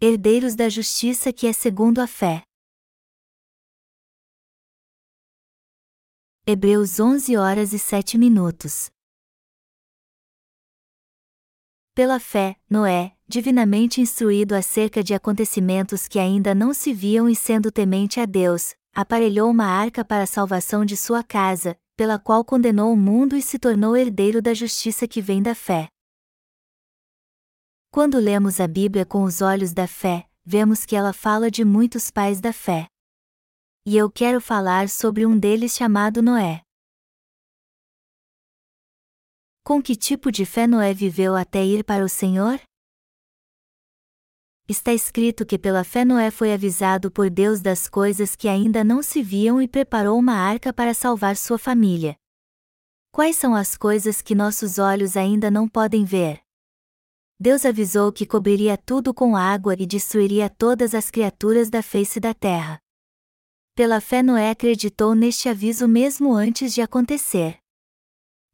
Herdeiros da justiça que é segundo a fé. Hebreus 11 horas e 7 minutos. Pela fé, Noé, divinamente instruído acerca de acontecimentos que ainda não se viam e sendo temente a Deus, aparelhou uma arca para a salvação de sua casa, pela qual condenou o mundo e se tornou herdeiro da justiça que vem da fé. Quando lemos a Bíblia com os olhos da fé, vemos que ela fala de muitos pais da fé. E eu quero falar sobre um deles chamado Noé. Com que tipo de fé Noé viveu até ir para o Senhor? Está escrito que pela fé Noé foi avisado por Deus das coisas que ainda não se viam e preparou uma arca para salvar sua família. Quais são as coisas que nossos olhos ainda não podem ver? Deus avisou que cobriria tudo com água e destruiria todas as criaturas da face da terra. Pela fé Noé acreditou neste aviso mesmo antes de acontecer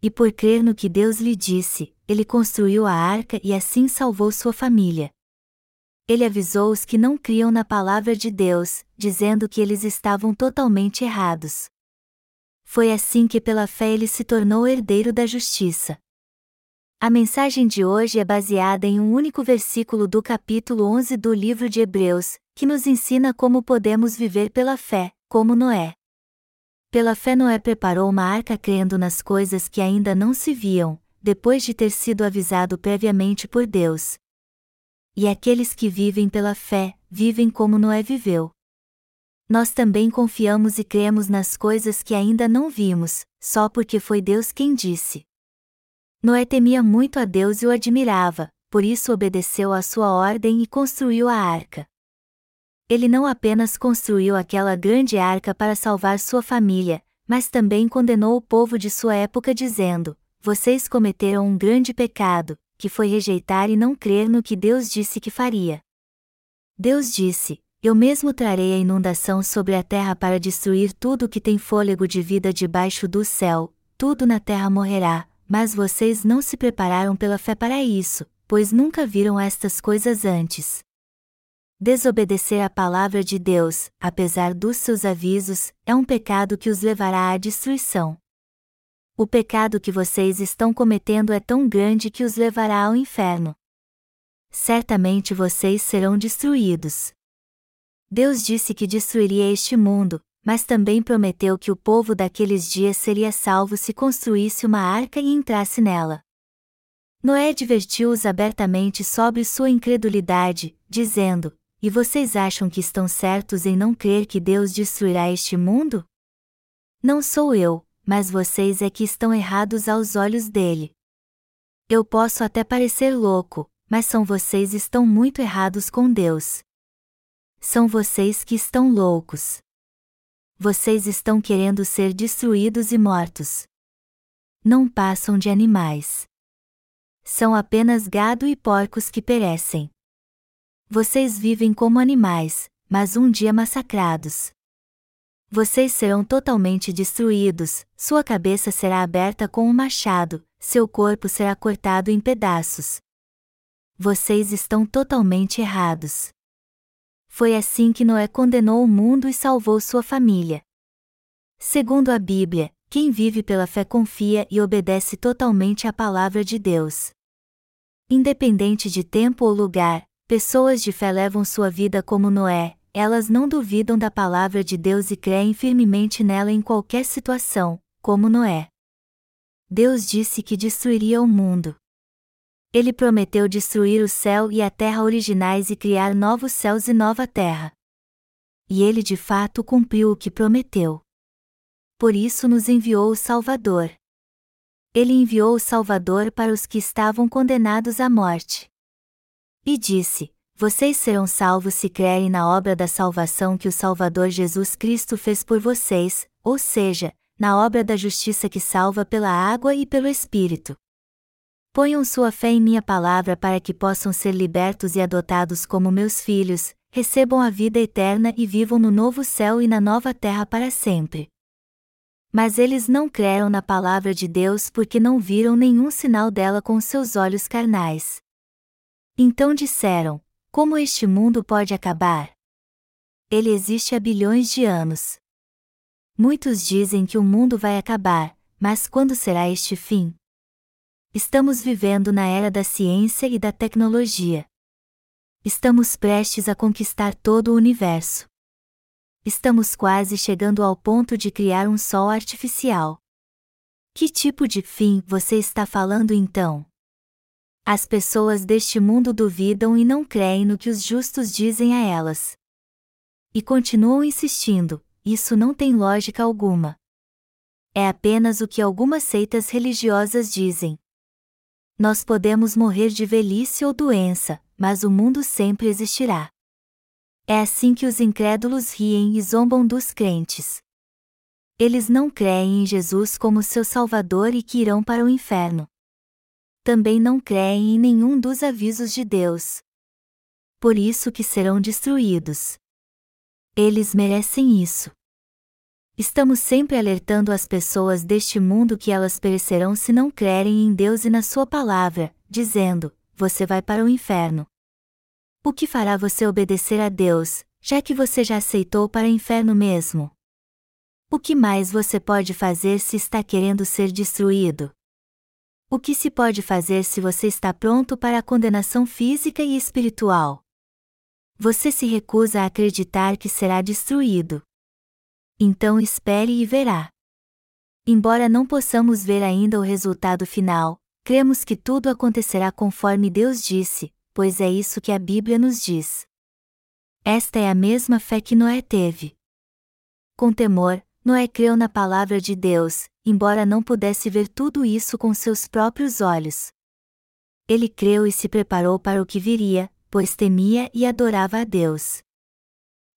e por crer no que Deus lhe disse, ele construiu a arca e assim salvou sua família. Ele avisou os que não criam na palavra de Deus, dizendo que eles estavam totalmente errados. Foi assim que pela fé ele se tornou herdeiro da justiça. A mensagem de hoje é baseada em um único versículo do capítulo 11 do livro de Hebreus, que nos ensina como podemos viver pela fé, como Noé. Pela fé Noé preparou uma arca crendo nas coisas que ainda não se viam, depois de ter sido avisado previamente por Deus. E aqueles que vivem pela fé, vivem como Noé viveu. Nós também confiamos e cremos nas coisas que ainda não vimos, só porque foi Deus quem disse. Noé temia muito a Deus e o admirava, por isso obedeceu à sua ordem e construiu a arca. Ele não apenas construiu aquela grande arca para salvar sua família, mas também condenou o povo de sua época dizendo: Vocês cometeram um grande pecado, que foi rejeitar e não crer no que Deus disse que faria. Deus disse: Eu mesmo trarei a inundação sobre a terra para destruir tudo que tem fôlego de vida debaixo do céu, tudo na terra morrerá, mas vocês não se prepararam pela fé para isso, pois nunca viram estas coisas antes. Desobedecer à palavra de Deus, apesar dos seus avisos, é um pecado que os levará à destruição. O pecado que vocês estão cometendo é tão grande que os levará ao inferno. Certamente vocês serão destruídos. Deus disse que destruiria este mundo, mas também prometeu que o povo daqueles dias seria salvo se construísse uma arca e entrasse nela. Noé advertiu-os abertamente sobre sua incredulidade, dizendo: e vocês acham que estão certos em não crer que Deus destruirá este mundo? Não sou eu, mas vocês é que estão errados aos olhos dele. Eu posso até parecer louco, mas são vocês estão muito errados com Deus. São vocês que estão loucos. Vocês estão querendo ser destruídos e mortos. Não passam de animais. São apenas gado e porcos que perecem. Vocês vivem como animais, mas um dia massacrados. Vocês serão totalmente destruídos, sua cabeça será aberta com um machado, seu corpo será cortado em pedaços. Vocês estão totalmente errados. Foi assim que Noé condenou o mundo e salvou sua família. Segundo a Bíblia, quem vive pela fé confia e obedece totalmente à palavra de Deus. Independente de tempo ou lugar, Pessoas de fé levam sua vida como Noé, elas não duvidam da palavra de Deus e creem firmemente nela em qualquer situação, como Noé. Deus disse que destruiria o mundo. Ele prometeu destruir o céu e a terra originais e criar novos céus e nova terra. E ele de fato cumpriu o que prometeu. Por isso nos enviou o Salvador. Ele enviou o Salvador para os que estavam condenados à morte. E disse: Vocês serão salvos se crerem na obra da salvação que o Salvador Jesus Cristo fez por vocês, ou seja, na obra da justiça que salva pela água e pelo Espírito. Ponham sua fé em minha palavra para que possam ser libertos e adotados como meus filhos, recebam a vida eterna e vivam no novo céu e na nova terra para sempre. Mas eles não creram na palavra de Deus porque não viram nenhum sinal dela com seus olhos carnais. Então disseram: Como este mundo pode acabar? Ele existe há bilhões de anos. Muitos dizem que o mundo vai acabar, mas quando será este fim? Estamos vivendo na era da ciência e da tecnologia. Estamos prestes a conquistar todo o universo. Estamos quase chegando ao ponto de criar um sol artificial. Que tipo de fim você está falando então? As pessoas deste mundo duvidam e não creem no que os justos dizem a elas. E continuam insistindo: isso não tem lógica alguma. É apenas o que algumas seitas religiosas dizem. Nós podemos morrer de velhice ou doença, mas o mundo sempre existirá. É assim que os incrédulos riem e zombam dos crentes. Eles não creem em Jesus como seu Salvador e que irão para o inferno. Também não creem em nenhum dos avisos de Deus. Por isso que serão destruídos. Eles merecem isso. Estamos sempre alertando as pessoas deste mundo que elas perecerão se não crerem em Deus e na Sua palavra, dizendo: Você vai para o inferno. O que fará você obedecer a Deus, já que você já aceitou para o inferno mesmo? O que mais você pode fazer se está querendo ser destruído? O que se pode fazer se você está pronto para a condenação física e espiritual? Você se recusa a acreditar que será destruído. Então espere e verá. Embora não possamos ver ainda o resultado final, cremos que tudo acontecerá conforme Deus disse, pois é isso que a Bíblia nos diz. Esta é a mesma fé que Noé teve. Com temor, Noé creu na palavra de Deus, embora não pudesse ver tudo isso com seus próprios olhos. Ele creu e se preparou para o que viria, pois temia e adorava a Deus.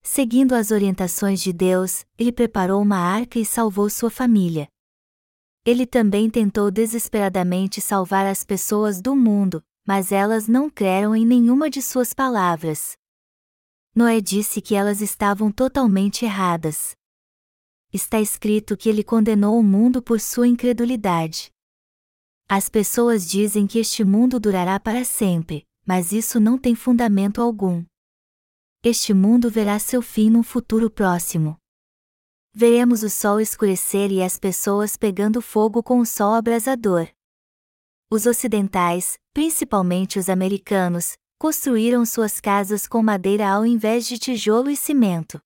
Seguindo as orientações de Deus, ele preparou uma arca e salvou sua família. Ele também tentou desesperadamente salvar as pessoas do mundo, mas elas não creram em nenhuma de suas palavras. Noé disse que elas estavam totalmente erradas. Está escrito que ele condenou o mundo por sua incredulidade. As pessoas dizem que este mundo durará para sempre, mas isso não tem fundamento algum este mundo verá seu fim num futuro próximo. Veremos o sol escurecer e as pessoas pegando fogo com o sol abrasador. Os ocidentais, principalmente os americanos, construíram suas casas com madeira ao invés de tijolo e cimento.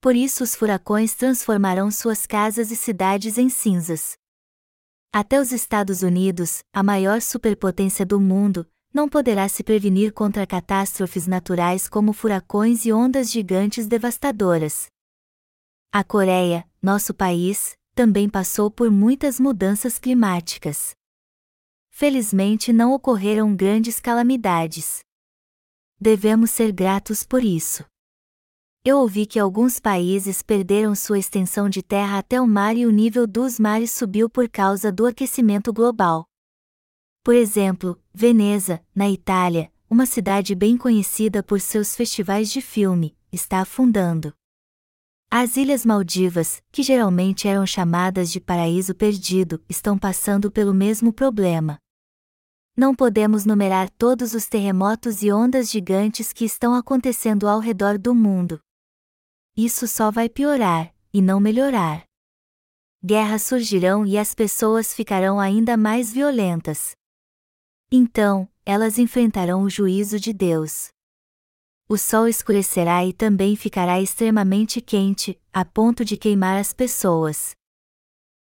Por isso os furacões transformarão suas casas e cidades em cinzas. Até os Estados Unidos, a maior superpotência do mundo, não poderá se prevenir contra catástrofes naturais como furacões e ondas gigantes devastadoras. A Coreia, nosso país, também passou por muitas mudanças climáticas. Felizmente não ocorreram grandes calamidades. Devemos ser gratos por isso. Eu ouvi que alguns países perderam sua extensão de terra até o mar e o nível dos mares subiu por causa do aquecimento global. Por exemplo, Veneza, na Itália, uma cidade bem conhecida por seus festivais de filme, está afundando. As Ilhas Maldivas, que geralmente eram chamadas de paraíso perdido, estão passando pelo mesmo problema. Não podemos numerar todos os terremotos e ondas gigantes que estão acontecendo ao redor do mundo. Isso só vai piorar, e não melhorar. Guerras surgirão e as pessoas ficarão ainda mais violentas. Então, elas enfrentarão o juízo de Deus. O sol escurecerá e também ficará extremamente quente, a ponto de queimar as pessoas.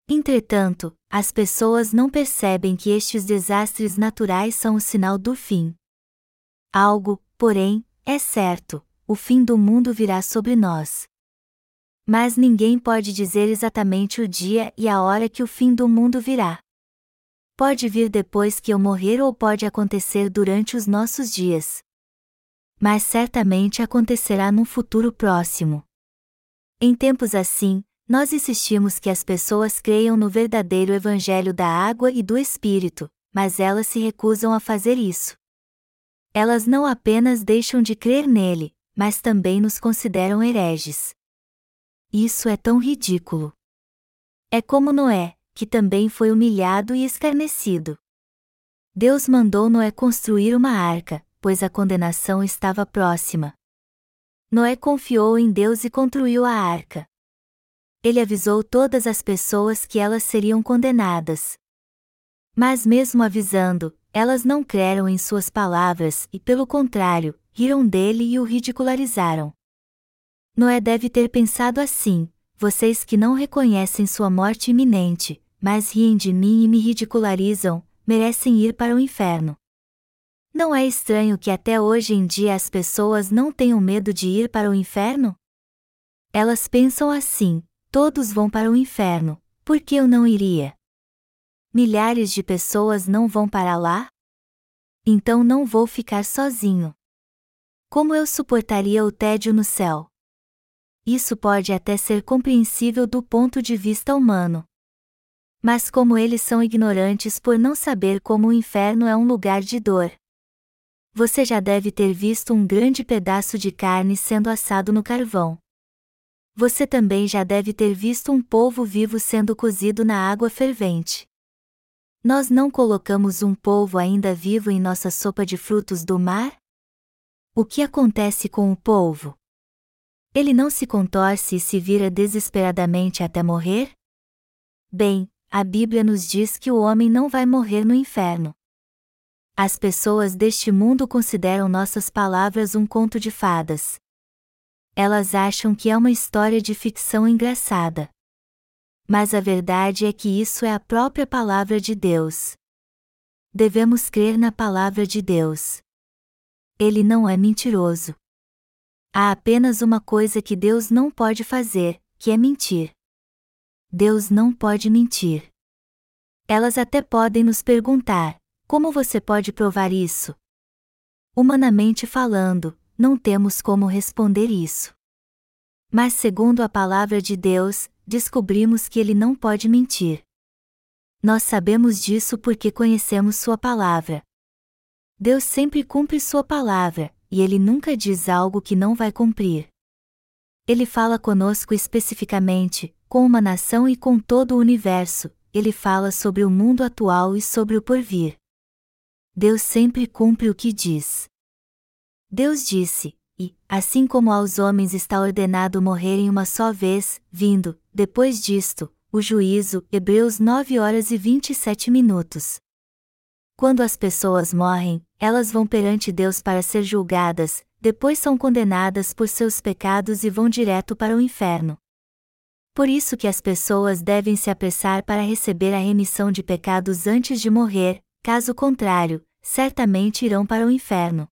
Entretanto, as pessoas não percebem que estes desastres naturais são o sinal do fim. Algo, porém, é certo: o fim do mundo virá sobre nós. Mas ninguém pode dizer exatamente o dia e a hora que o fim do mundo virá. Pode vir depois que eu morrer ou pode acontecer durante os nossos dias. Mas certamente acontecerá num futuro próximo. Em tempos assim, nós insistimos que as pessoas creiam no verdadeiro Evangelho da água e do Espírito, mas elas se recusam a fazer isso. Elas não apenas deixam de crer nele, mas também nos consideram hereges. Isso é tão ridículo. É como Noé, que também foi humilhado e escarnecido. Deus mandou Noé construir uma arca, pois a condenação estava próxima. Noé confiou em Deus e construiu a arca. Ele avisou todas as pessoas que elas seriam condenadas. Mas, mesmo avisando, elas não creram em suas palavras e, pelo contrário, riram dele e o ridicularizaram. Noé deve ter pensado assim: vocês que não reconhecem sua morte iminente, mas riem de mim e me ridicularizam, merecem ir para o inferno. Não é estranho que até hoje em dia as pessoas não tenham medo de ir para o inferno? Elas pensam assim: todos vão para o inferno, por que eu não iria? Milhares de pessoas não vão para lá? Então não vou ficar sozinho. Como eu suportaria o tédio no céu? Isso pode até ser compreensível do ponto de vista humano. Mas como eles são ignorantes por não saber como o inferno é um lugar de dor. Você já deve ter visto um grande pedaço de carne sendo assado no carvão. Você também já deve ter visto um polvo vivo sendo cozido na água fervente. Nós não colocamos um polvo ainda vivo em nossa sopa de frutos do mar? O que acontece com o polvo? Ele não se contorce e se vira desesperadamente até morrer? Bem, a Bíblia nos diz que o homem não vai morrer no inferno. As pessoas deste mundo consideram nossas palavras um conto de fadas. Elas acham que é uma história de ficção engraçada. Mas a verdade é que isso é a própria palavra de Deus. Devemos crer na palavra de Deus. Ele não é mentiroso. Há apenas uma coisa que Deus não pode fazer, que é mentir. Deus não pode mentir. Elas até podem nos perguntar: como você pode provar isso? Humanamente falando, não temos como responder isso. Mas, segundo a palavra de Deus, descobrimos que ele não pode mentir. Nós sabemos disso porque conhecemos Sua palavra. Deus sempre cumpre Sua palavra, e Ele nunca diz algo que não vai cumprir. Ele fala conosco especificamente, com uma nação e com todo o universo, ele fala sobre o mundo atual e sobre o porvir. Deus sempre cumpre o que diz. Deus disse, e, assim como aos homens está ordenado morrerem uma só vez, vindo, depois disto, o juízo, Hebreus 9 horas e 27 minutos. Quando as pessoas morrem, elas vão perante Deus para ser julgadas, depois são condenadas por seus pecados e vão direto para o inferno. Por isso que as pessoas devem se apressar para receber a remissão de pecados antes de morrer, caso contrário, certamente irão para o inferno.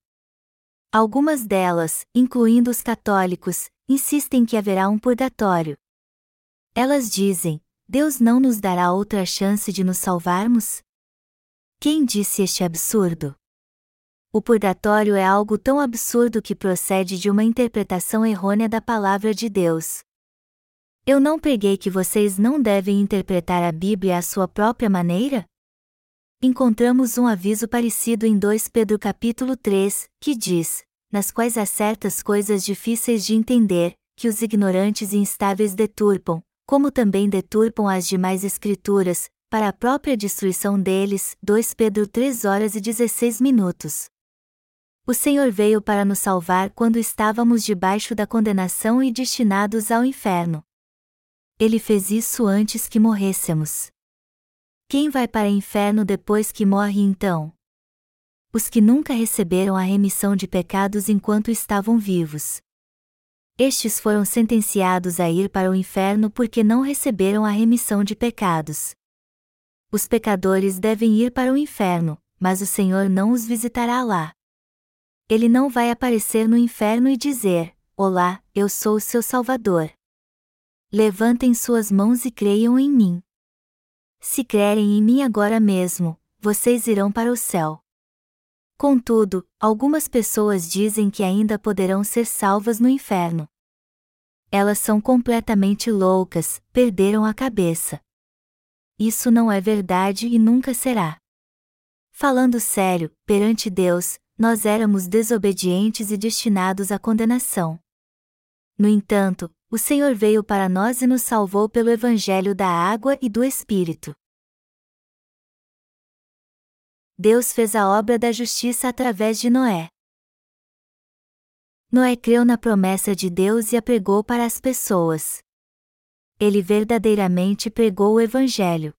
Algumas delas, incluindo os católicos, insistem que haverá um purgatório. Elas dizem: Deus não nos dará outra chance de nos salvarmos? Quem disse este absurdo? O purgatório é algo tão absurdo que procede de uma interpretação errônea da palavra de Deus. Eu não preguei que vocês não devem interpretar a Bíblia à sua própria maneira? encontramos um aviso parecido em 2 Pedro capítulo 3, que diz: nas quais há certas coisas difíceis de entender, que os ignorantes e instáveis deturpam, como também deturpam as demais escrituras, para a própria destruição deles. 2 Pedro 3 horas e 16 minutos. O Senhor veio para nos salvar quando estávamos debaixo da condenação e destinados ao inferno. Ele fez isso antes que morrêssemos. Quem vai para o inferno depois que morre então? Os que nunca receberam a remissão de pecados enquanto estavam vivos. Estes foram sentenciados a ir para o inferno porque não receberam a remissão de pecados. Os pecadores devem ir para o inferno, mas o Senhor não os visitará lá. Ele não vai aparecer no inferno e dizer: Olá, eu sou o seu Salvador. Levantem suas mãos e creiam em mim. Se crerem em mim agora mesmo, vocês irão para o céu. Contudo, algumas pessoas dizem que ainda poderão ser salvas no inferno. Elas são completamente loucas, perderam a cabeça. Isso não é verdade e nunca será. Falando sério, perante Deus, nós éramos desobedientes e destinados à condenação. No entanto, o Senhor veio para nós e nos salvou pelo Evangelho da água e do Espírito. Deus fez a obra da justiça através de Noé. Noé creu na promessa de Deus e a pregou para as pessoas. Ele verdadeiramente pregou o Evangelho.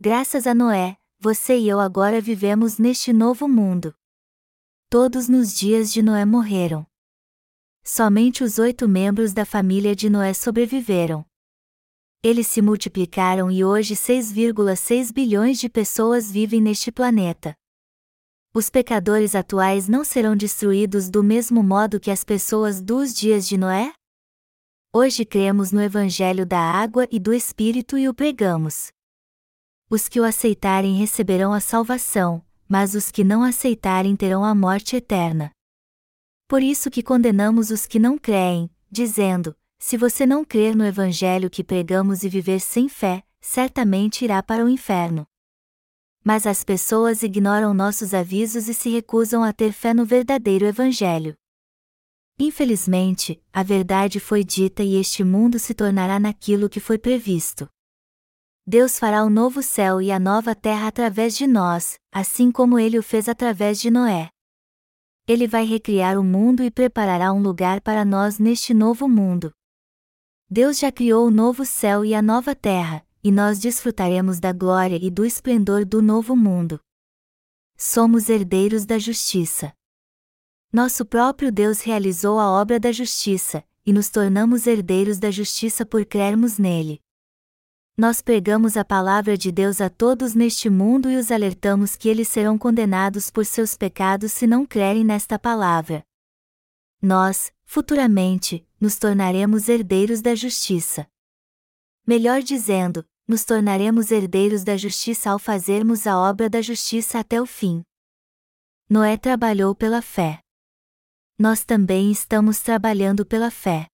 Graças a Noé, você e eu agora vivemos neste novo mundo. Todos nos dias de Noé morreram. Somente os oito membros da família de Noé sobreviveram. Eles se multiplicaram e hoje 6,6 bilhões de pessoas vivem neste planeta. Os pecadores atuais não serão destruídos do mesmo modo que as pessoas dos dias de Noé? Hoje cremos no Evangelho da água e do Espírito e o pregamos. Os que o aceitarem receberão a salvação, mas os que não aceitarem terão a morte eterna. Por isso que condenamos os que não creem, dizendo: se você não crer no Evangelho que pregamos e viver sem fé, certamente irá para o inferno. Mas as pessoas ignoram nossos avisos e se recusam a ter fé no verdadeiro Evangelho. Infelizmente, a verdade foi dita e este mundo se tornará naquilo que foi previsto. Deus fará o novo céu e a nova terra através de nós, assim como ele o fez através de Noé. Ele vai recriar o mundo e preparará um lugar para nós neste novo mundo. Deus já criou o novo céu e a nova terra, e nós desfrutaremos da glória e do esplendor do novo mundo. Somos herdeiros da justiça. Nosso próprio Deus realizou a obra da justiça, e nos tornamos herdeiros da justiça por crermos nele nós pregamos a palavra de Deus a todos neste mundo e os alertamos que eles serão condenados por seus pecados se não crerem nesta palavra. Nós, futuramente, nos tornaremos herdeiros da justiça. Melhor dizendo, nos tornaremos herdeiros da justiça ao fazermos a obra da justiça até o fim. Noé trabalhou pela fé. Nós também estamos trabalhando pela fé.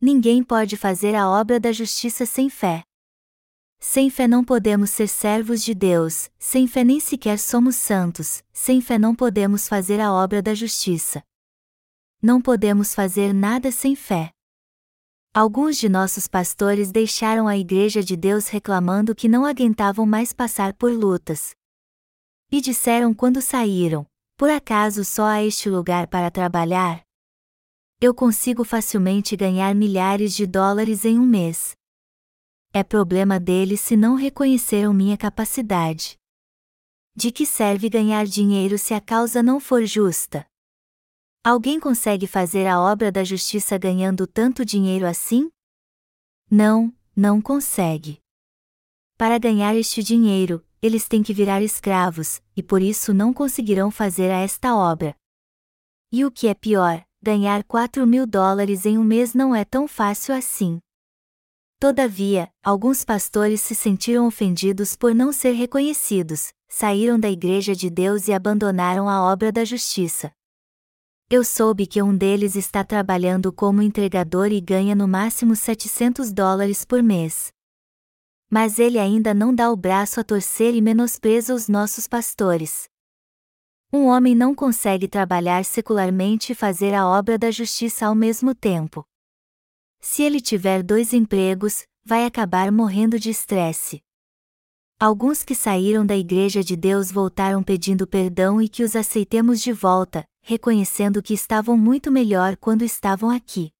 Ninguém pode fazer a obra da justiça sem fé. Sem fé não podemos ser servos de Deus, sem fé nem sequer somos santos, sem fé não podemos fazer a obra da justiça. Não podemos fazer nada sem fé. Alguns de nossos pastores deixaram a Igreja de Deus reclamando que não aguentavam mais passar por lutas. E disseram quando saíram: Por acaso só há este lugar para trabalhar? Eu consigo facilmente ganhar milhares de dólares em um mês é problema deles se não reconheceram minha capacidade. De que serve ganhar dinheiro se a causa não for justa? Alguém consegue fazer a obra da justiça ganhando tanto dinheiro assim? Não, não consegue. Para ganhar este dinheiro, eles têm que virar escravos, e por isso não conseguirão fazer a esta obra. E o que é pior, ganhar 4 mil dólares em um mês não é tão fácil assim. Todavia, alguns pastores se sentiram ofendidos por não ser reconhecidos, saíram da Igreja de Deus e abandonaram a obra da justiça. Eu soube que um deles está trabalhando como entregador e ganha no máximo 700 dólares por mês. Mas ele ainda não dá o braço a torcer e menospreza os nossos pastores. Um homem não consegue trabalhar secularmente e fazer a obra da justiça ao mesmo tempo. Se ele tiver dois empregos, vai acabar morrendo de estresse. Alguns que saíram da Igreja de Deus voltaram pedindo perdão e que os aceitemos de volta, reconhecendo que estavam muito melhor quando estavam aqui.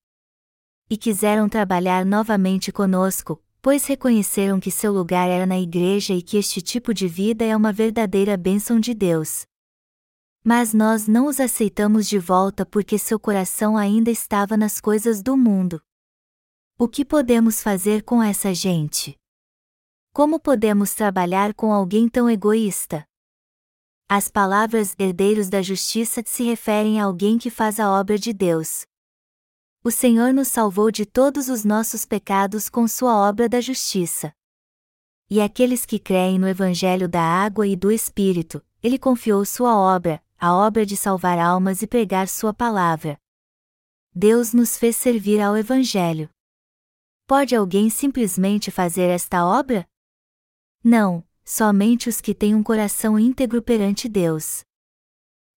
E quiseram trabalhar novamente conosco, pois reconheceram que seu lugar era na Igreja e que este tipo de vida é uma verdadeira bênção de Deus. Mas nós não os aceitamos de volta porque seu coração ainda estava nas coisas do mundo. O que podemos fazer com essa gente? Como podemos trabalhar com alguém tão egoísta? As palavras herdeiros da justiça se referem a alguém que faz a obra de Deus. O Senhor nos salvou de todos os nossos pecados com sua obra da justiça. E aqueles que creem no Evangelho da água e do Espírito, ele confiou sua obra, a obra de salvar almas e pregar sua palavra. Deus nos fez servir ao Evangelho. Pode alguém simplesmente fazer esta obra? Não, somente os que têm um coração íntegro perante Deus.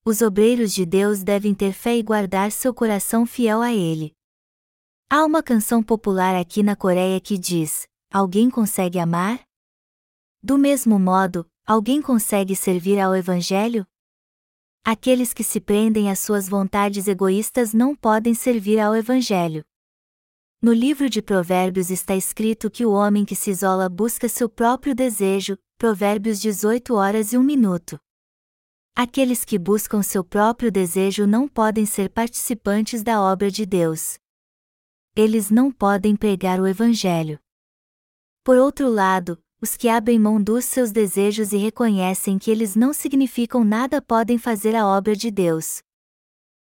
Os obreiros de Deus devem ter fé e guardar seu coração fiel a Ele. Há uma canção popular aqui na Coreia que diz: Alguém consegue amar? Do mesmo modo, alguém consegue servir ao Evangelho? Aqueles que se prendem às suas vontades egoístas não podem servir ao Evangelho. No livro de Provérbios está escrito que o homem que se isola busca seu próprio desejo, Provérbios 18 horas e 1 minuto. Aqueles que buscam seu próprio desejo não podem ser participantes da obra de Deus. Eles não podem pregar o Evangelho. Por outro lado, os que abrem mão dos seus desejos e reconhecem que eles não significam nada podem fazer a obra de Deus.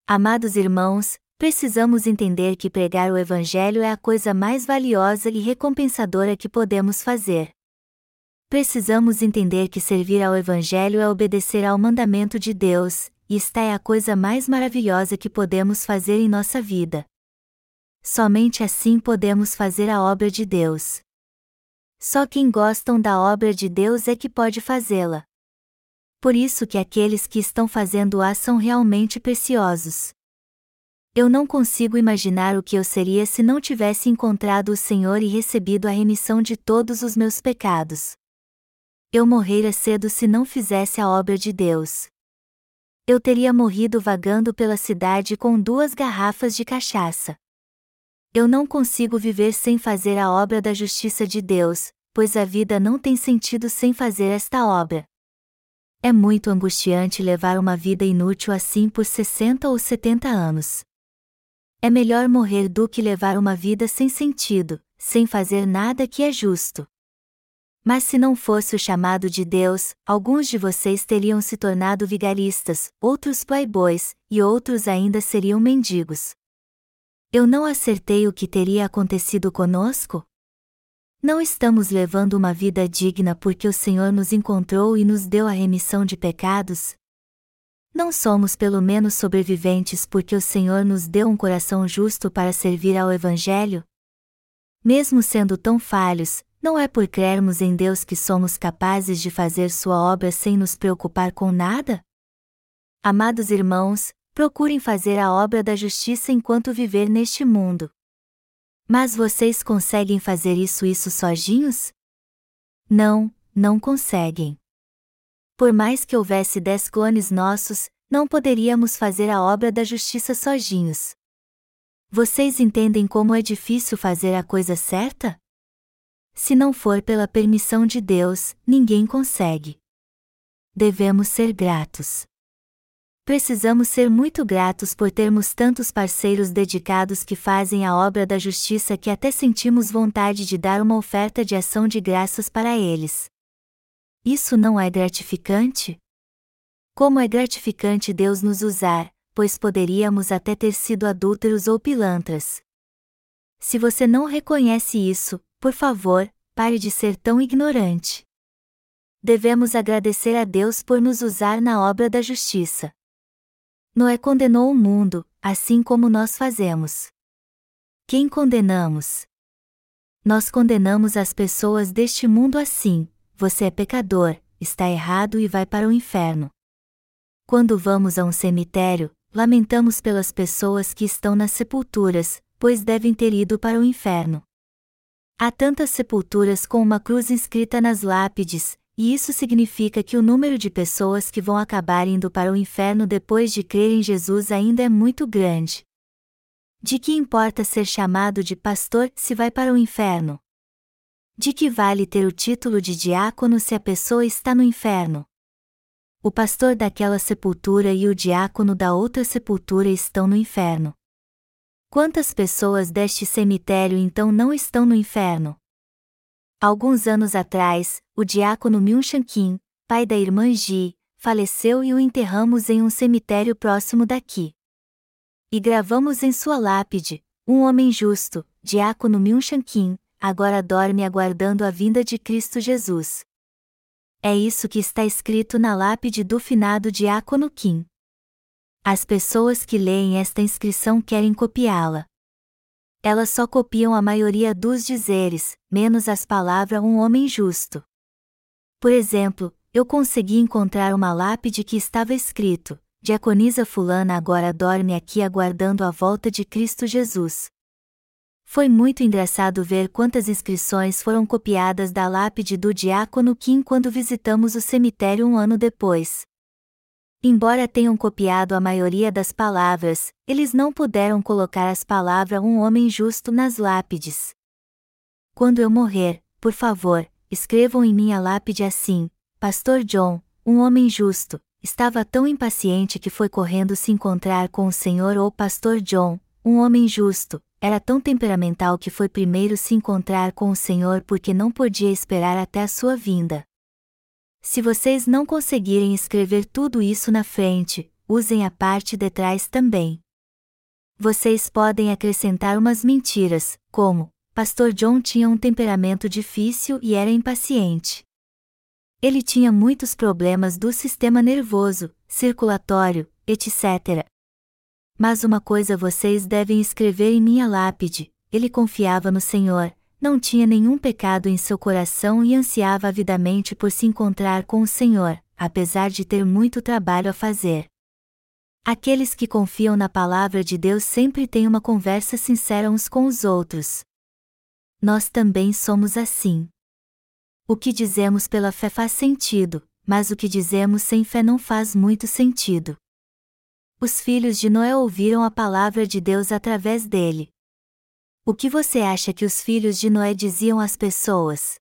Amados irmãos, precisamos entender que pregar o Evangelho é a coisa mais valiosa e recompensadora que podemos fazer. Precisamos entender que servir ao Evangelho é obedecer ao mandamento de Deus, e esta é a coisa mais maravilhosa que podemos fazer em nossa vida. Somente assim podemos fazer a obra de Deus. Só quem gostam da obra de Deus é que pode fazê-la. Por isso que aqueles que estão fazendo-a são realmente preciosos. Eu não consigo imaginar o que eu seria se não tivesse encontrado o Senhor e recebido a remissão de todos os meus pecados. Eu morrera cedo se não fizesse a obra de Deus. Eu teria morrido vagando pela cidade com duas garrafas de cachaça. Eu não consigo viver sem fazer a obra da justiça de Deus, pois a vida não tem sentido sem fazer esta obra. É muito angustiante levar uma vida inútil assim por 60 ou 70 anos. É melhor morrer do que levar uma vida sem sentido, sem fazer nada que é justo. Mas se não fosse o chamado de Deus, alguns de vocês teriam se tornado vigaristas, outros playboys, e outros ainda seriam mendigos. Eu não acertei o que teria acontecido conosco? Não estamos levando uma vida digna porque o Senhor nos encontrou e nos deu a remissão de pecados? Não somos pelo menos sobreviventes porque o Senhor nos deu um coração justo para servir ao Evangelho? Mesmo sendo tão falhos, não é por crermos em Deus que somos capazes de fazer Sua obra sem nos preocupar com nada? Amados irmãos, procurem fazer a obra da justiça enquanto viver neste mundo. Mas vocês conseguem fazer isso isso sozinhos? Não, não conseguem. Por mais que houvesse dez clones nossos, não poderíamos fazer a obra da justiça sozinhos. Vocês entendem como é difícil fazer a coisa certa? Se não for pela permissão de Deus, ninguém consegue. Devemos ser gratos. Precisamos ser muito gratos por termos tantos parceiros dedicados que fazem a obra da justiça que até sentimos vontade de dar uma oferta de ação de graças para eles. Isso não é gratificante? Como é gratificante Deus nos usar, pois poderíamos até ter sido adúlteros ou pilantras. Se você não reconhece isso, por favor, pare de ser tão ignorante. Devemos agradecer a Deus por nos usar na obra da justiça. Noé condenou o mundo, assim como nós fazemos. Quem condenamos? Nós condenamos as pessoas deste mundo assim: você é pecador, está errado e vai para o inferno. Quando vamos a um cemitério, lamentamos pelas pessoas que estão nas sepulturas, pois devem ter ido para o inferno. Há tantas sepulturas com uma cruz inscrita nas lápides, e isso significa que o número de pessoas que vão acabar indo para o inferno depois de crer em Jesus ainda é muito grande. De que importa ser chamado de pastor se vai para o inferno? De que vale ter o título de diácono se a pessoa está no inferno? O pastor daquela sepultura e o diácono da outra sepultura estão no inferno. Quantas pessoas deste cemitério então não estão no inferno? Alguns anos atrás, o diácono Myung Kim, pai da irmã Ji, faleceu e o enterramos em um cemitério próximo daqui. E gravamos em sua lápide: Um homem justo, diácono Myung Kim, agora dorme aguardando a vinda de Cristo Jesus. É isso que está escrito na lápide do finado diácono Kim. As pessoas que leem esta inscrição querem copiá-la elas só copiam a maioria dos dizeres, menos as palavras um homem justo. Por exemplo, eu consegui encontrar uma lápide que estava escrito: Diaconisa Fulana agora dorme aqui aguardando a volta de Cristo Jesus. Foi muito engraçado ver quantas inscrições foram copiadas da lápide do diácono Kim quando visitamos o cemitério um ano depois. Embora tenham copiado a maioria das palavras, eles não puderam colocar as palavras um homem justo nas lápides. Quando eu morrer, por favor, escrevam em minha lápide assim: Pastor John, um homem justo, estava tão impaciente que foi correndo se encontrar com o Senhor ou Pastor John, um homem justo, era tão temperamental que foi primeiro se encontrar com o Senhor porque não podia esperar até a sua vinda. Se vocês não conseguirem escrever tudo isso na frente, usem a parte de trás também. Vocês podem acrescentar umas mentiras, como: Pastor John tinha um temperamento difícil e era impaciente. Ele tinha muitos problemas do sistema nervoso, circulatório, etc. Mas uma coisa vocês devem escrever em minha lápide: ele confiava no Senhor, não tinha nenhum pecado em seu coração e ansiava avidamente por se encontrar com o Senhor, apesar de ter muito trabalho a fazer. Aqueles que confiam na palavra de Deus sempre têm uma conversa sincera uns com os outros. Nós também somos assim. O que dizemos pela fé faz sentido, mas o que dizemos sem fé não faz muito sentido. Os filhos de Noé ouviram a palavra de Deus através dele. O que você acha que os filhos de Noé diziam às pessoas?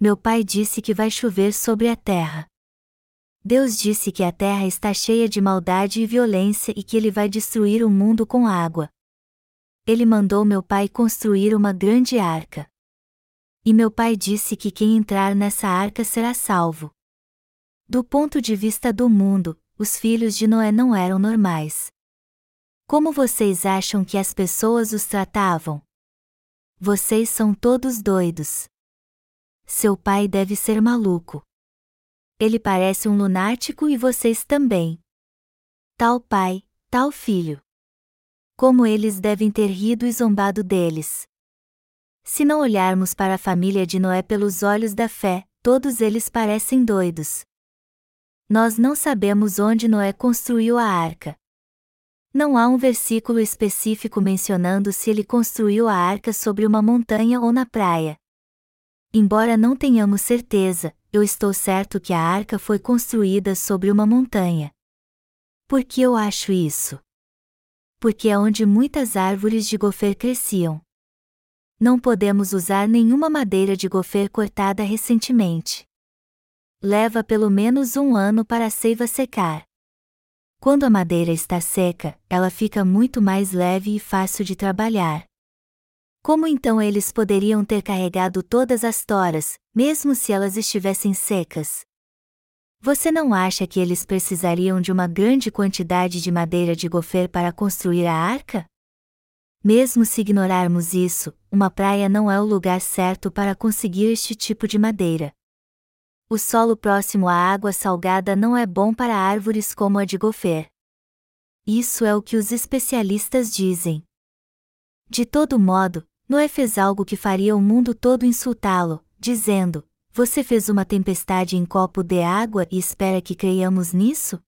Meu pai disse que vai chover sobre a terra. Deus disse que a terra está cheia de maldade e violência e que ele vai destruir o mundo com água. Ele mandou meu pai construir uma grande arca. E meu pai disse que quem entrar nessa arca será salvo. Do ponto de vista do mundo, os filhos de Noé não eram normais. Como vocês acham que as pessoas os tratavam? Vocês são todos doidos. Seu pai deve ser maluco. Ele parece um lunático e vocês também. Tal pai, tal filho. Como eles devem ter rido e zombado deles. Se não olharmos para a família de Noé pelos olhos da fé, todos eles parecem doidos. Nós não sabemos onde Noé construiu a arca. Não há um versículo específico mencionando se ele construiu a arca sobre uma montanha ou na praia. Embora não tenhamos certeza, eu estou certo que a arca foi construída sobre uma montanha. Por que eu acho isso? Porque é onde muitas árvores de gofer cresciam. Não podemos usar nenhuma madeira de gofer cortada recentemente. Leva pelo menos um ano para a seiva secar. Quando a madeira está seca, ela fica muito mais leve e fácil de trabalhar. Como então eles poderiam ter carregado todas as toras, mesmo se elas estivessem secas? Você não acha que eles precisariam de uma grande quantidade de madeira de gofer para construir a arca? Mesmo se ignorarmos isso, uma praia não é o lugar certo para conseguir este tipo de madeira. O solo próximo à água salgada não é bom para árvores como a de gofer. Isso é o que os especialistas dizem. De todo modo, Noé fez algo que faria o mundo todo insultá-lo, dizendo: Você fez uma tempestade em copo de água e espera que creiamos nisso?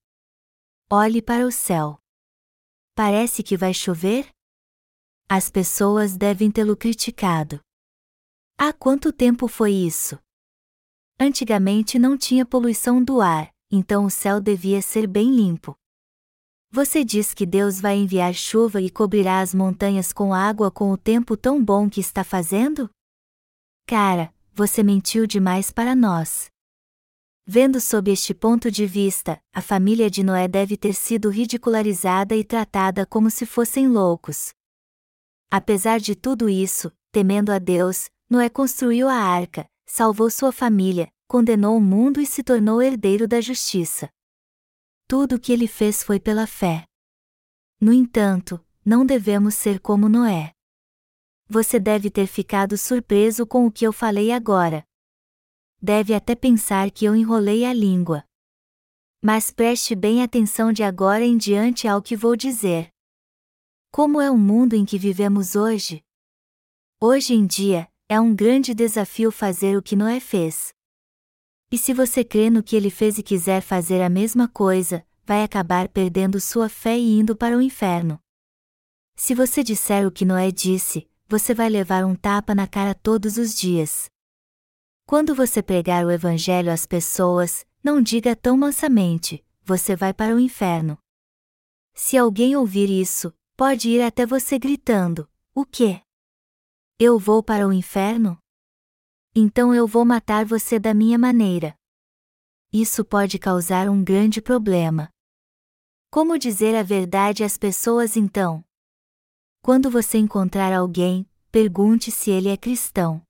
Olhe para o céu. Parece que vai chover? As pessoas devem tê-lo criticado. Há quanto tempo foi isso? Antigamente não tinha poluição do ar, então o céu devia ser bem limpo. Você diz que Deus vai enviar chuva e cobrirá as montanhas com água com o tempo tão bom que está fazendo? Cara, você mentiu demais para nós. Vendo sob este ponto de vista, a família de Noé deve ter sido ridicularizada e tratada como se fossem loucos. Apesar de tudo isso, temendo a Deus, Noé construiu a arca, salvou sua família, condenou o mundo e se tornou herdeiro da justiça. Tudo o que ele fez foi pela fé. No entanto, não devemos ser como Noé. Você deve ter ficado surpreso com o que eu falei agora. Deve até pensar que eu enrolei a língua. Mas preste bem atenção de agora em diante ao que vou dizer. Como é o mundo em que vivemos hoje? Hoje em dia, é um grande desafio fazer o que Noé fez. E se você crê no que ele fez e quiser fazer a mesma coisa, vai acabar perdendo sua fé e indo para o inferno. Se você disser o que Noé disse, você vai levar um tapa na cara todos os dias. Quando você pregar o Evangelho às pessoas, não diga tão mansamente: você vai para o inferno. Se alguém ouvir isso, pode ir até você gritando: O quê? Eu vou para o inferno? Então eu vou matar você da minha maneira. Isso pode causar um grande problema. Como dizer a verdade às pessoas então? Quando você encontrar alguém, pergunte se ele é cristão.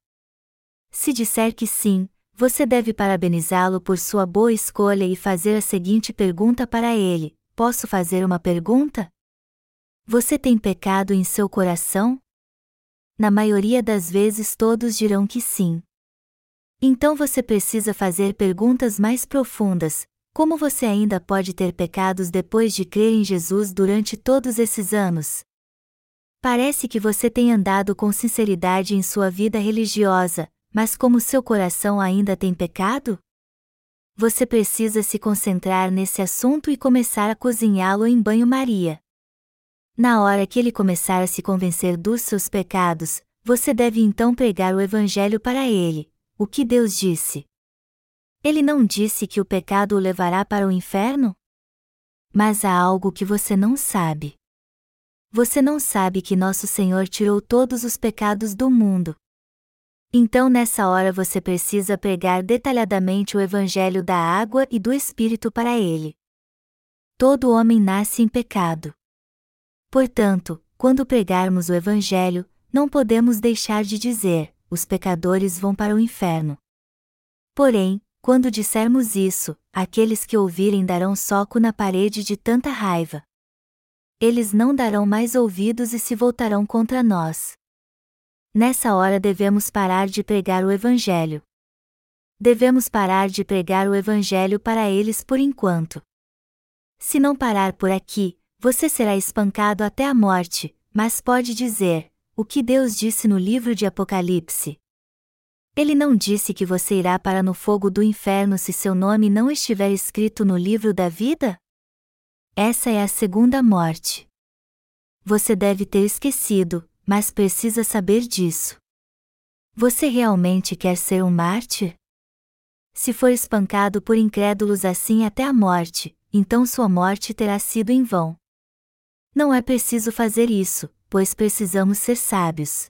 Se disser que sim, você deve parabenizá-lo por sua boa escolha e fazer a seguinte pergunta para ele: Posso fazer uma pergunta? Você tem pecado em seu coração? Na maioria das vezes todos dirão que sim. Então você precisa fazer perguntas mais profundas: como você ainda pode ter pecados depois de crer em Jesus durante todos esses anos? Parece que você tem andado com sinceridade em sua vida religiosa, mas como seu coração ainda tem pecado? Você precisa se concentrar nesse assunto e começar a cozinhá-lo em banho-maria. Na hora que ele começar a se convencer dos seus pecados, você deve então pregar o Evangelho para ele, o que Deus disse. Ele não disse que o pecado o levará para o inferno? Mas há algo que você não sabe. Você não sabe que nosso Senhor tirou todos os pecados do mundo. Então nessa hora você precisa pregar detalhadamente o Evangelho da água e do Espírito para ele. Todo homem nasce em pecado. Portanto, quando pregarmos o Evangelho, não podemos deixar de dizer: os pecadores vão para o inferno. Porém, quando dissermos isso, aqueles que ouvirem darão soco na parede de tanta raiva. Eles não darão mais ouvidos e se voltarão contra nós. Nessa hora devemos parar de pregar o Evangelho. Devemos parar de pregar o Evangelho para eles por enquanto. Se não parar por aqui, você será espancado até a morte, mas pode dizer: o que Deus disse no livro de Apocalipse. Ele não disse que você irá para no fogo do inferno se seu nome não estiver escrito no livro da vida? Essa é a segunda morte. Você deve ter esquecido, mas precisa saber disso. Você realmente quer ser um mártir? Se for espancado por incrédulos assim até a morte, então sua morte terá sido em vão. Não é preciso fazer isso, pois precisamos ser sábios.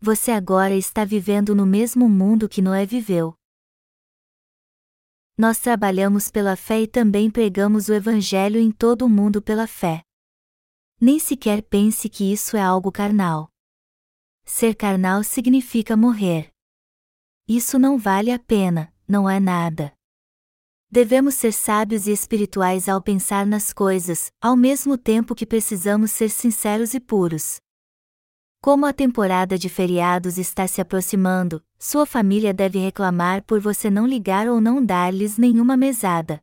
Você agora está vivendo no mesmo mundo que Noé viveu. Nós trabalhamos pela fé e também pregamos o Evangelho em todo o mundo pela fé. Nem sequer pense que isso é algo carnal. Ser carnal significa morrer. Isso não vale a pena, não é nada. Devemos ser sábios e espirituais ao pensar nas coisas, ao mesmo tempo que precisamos ser sinceros e puros. Como a temporada de feriados está se aproximando, sua família deve reclamar por você não ligar ou não dar-lhes nenhuma mesada.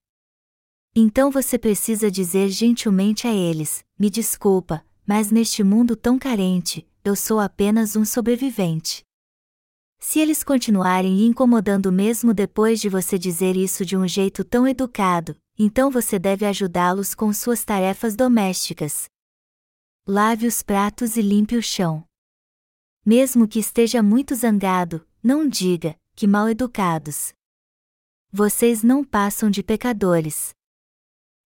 Então você precisa dizer gentilmente a eles: Me desculpa, mas neste mundo tão carente, eu sou apenas um sobrevivente. Se eles continuarem incomodando mesmo depois de você dizer isso de um jeito tão educado, então você deve ajudá-los com suas tarefas domésticas. Lave os pratos e limpe o chão. Mesmo que esteja muito zangado, não diga, que mal educados. Vocês não passam de pecadores.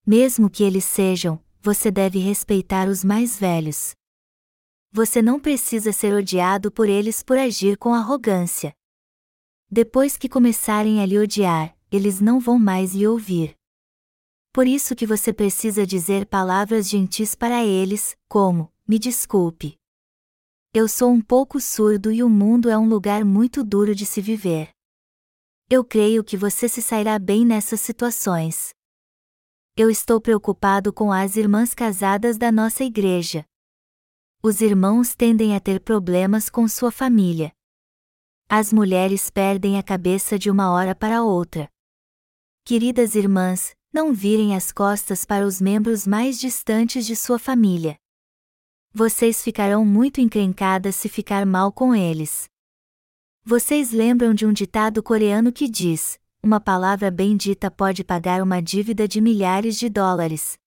Mesmo que eles sejam, você deve respeitar os mais velhos você não precisa ser odiado por eles por agir com arrogância. Depois que começarem a lhe odiar, eles não vão mais lhe ouvir. Por isso que você precisa dizer palavras gentis para eles, como: Me desculpe. Eu sou um pouco surdo e o mundo é um lugar muito duro de se viver. Eu creio que você se sairá bem nessas situações. Eu estou preocupado com as irmãs casadas da nossa igreja, os irmãos tendem a ter problemas com sua família. As mulheres perdem a cabeça de uma hora para outra. Queridas irmãs, não virem as costas para os membros mais distantes de sua família. Vocês ficarão muito encrencadas se ficar mal com eles. Vocês lembram de um ditado coreano que diz: uma palavra bendita pode pagar uma dívida de milhares de dólares.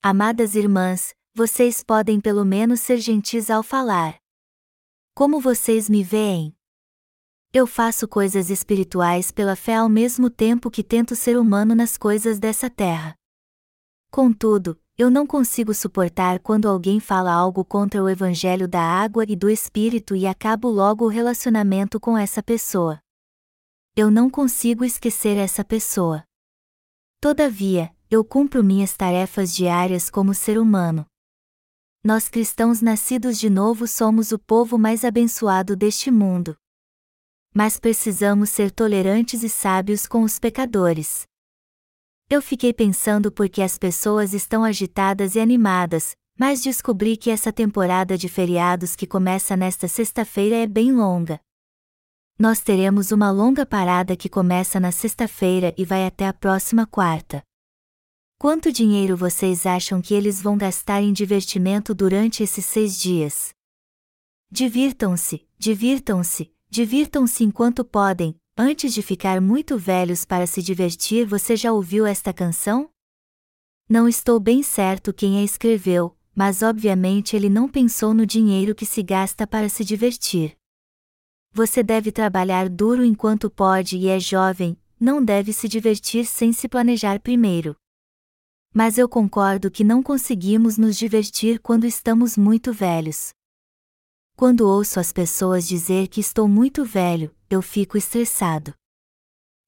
Amadas irmãs, vocês podem pelo menos ser gentis ao falar. Como vocês me veem? Eu faço coisas espirituais pela fé ao mesmo tempo que tento ser humano nas coisas dessa terra. Contudo, eu não consigo suportar quando alguém fala algo contra o Evangelho da água e do Espírito e acabo logo o relacionamento com essa pessoa. Eu não consigo esquecer essa pessoa. Todavia, eu cumpro minhas tarefas diárias como ser humano. Nós cristãos nascidos de novo somos o povo mais abençoado deste mundo mas precisamos ser tolerantes e sábios com os pecadores. Eu fiquei pensando porque as pessoas estão agitadas e animadas, mas descobri que essa temporada de feriados que começa nesta sexta-feira é bem longa. Nós teremos uma longa parada que começa na sexta-feira e vai até a próxima quarta. Quanto dinheiro vocês acham que eles vão gastar em divertimento durante esses seis dias? Divirtam-se, divirtam-se, Divirtam-se enquanto podem, antes de ficar muito velhos para se divertir. Você já ouviu esta canção? Não estou bem certo quem a escreveu, mas obviamente ele não pensou no dinheiro que se gasta para se divertir. Você deve trabalhar duro enquanto pode e é jovem, não deve se divertir sem se planejar primeiro. Mas eu concordo que não conseguimos nos divertir quando estamos muito velhos. Quando ouço as pessoas dizer que estou muito velho, eu fico estressado.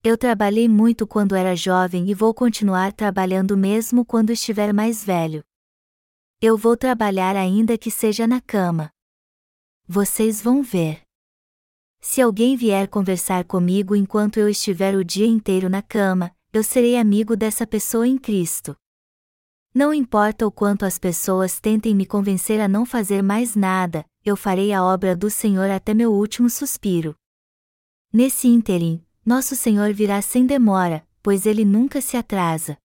Eu trabalhei muito quando era jovem e vou continuar trabalhando mesmo quando estiver mais velho. Eu vou trabalhar ainda que seja na cama. Vocês vão ver. Se alguém vier conversar comigo enquanto eu estiver o dia inteiro na cama, eu serei amigo dessa pessoa em Cristo. Não importa o quanto as pessoas tentem me convencer a não fazer mais nada, eu farei a obra do Senhor até meu último suspiro. Nesse ínterim, nosso Senhor virá sem demora, pois ele nunca se atrasa.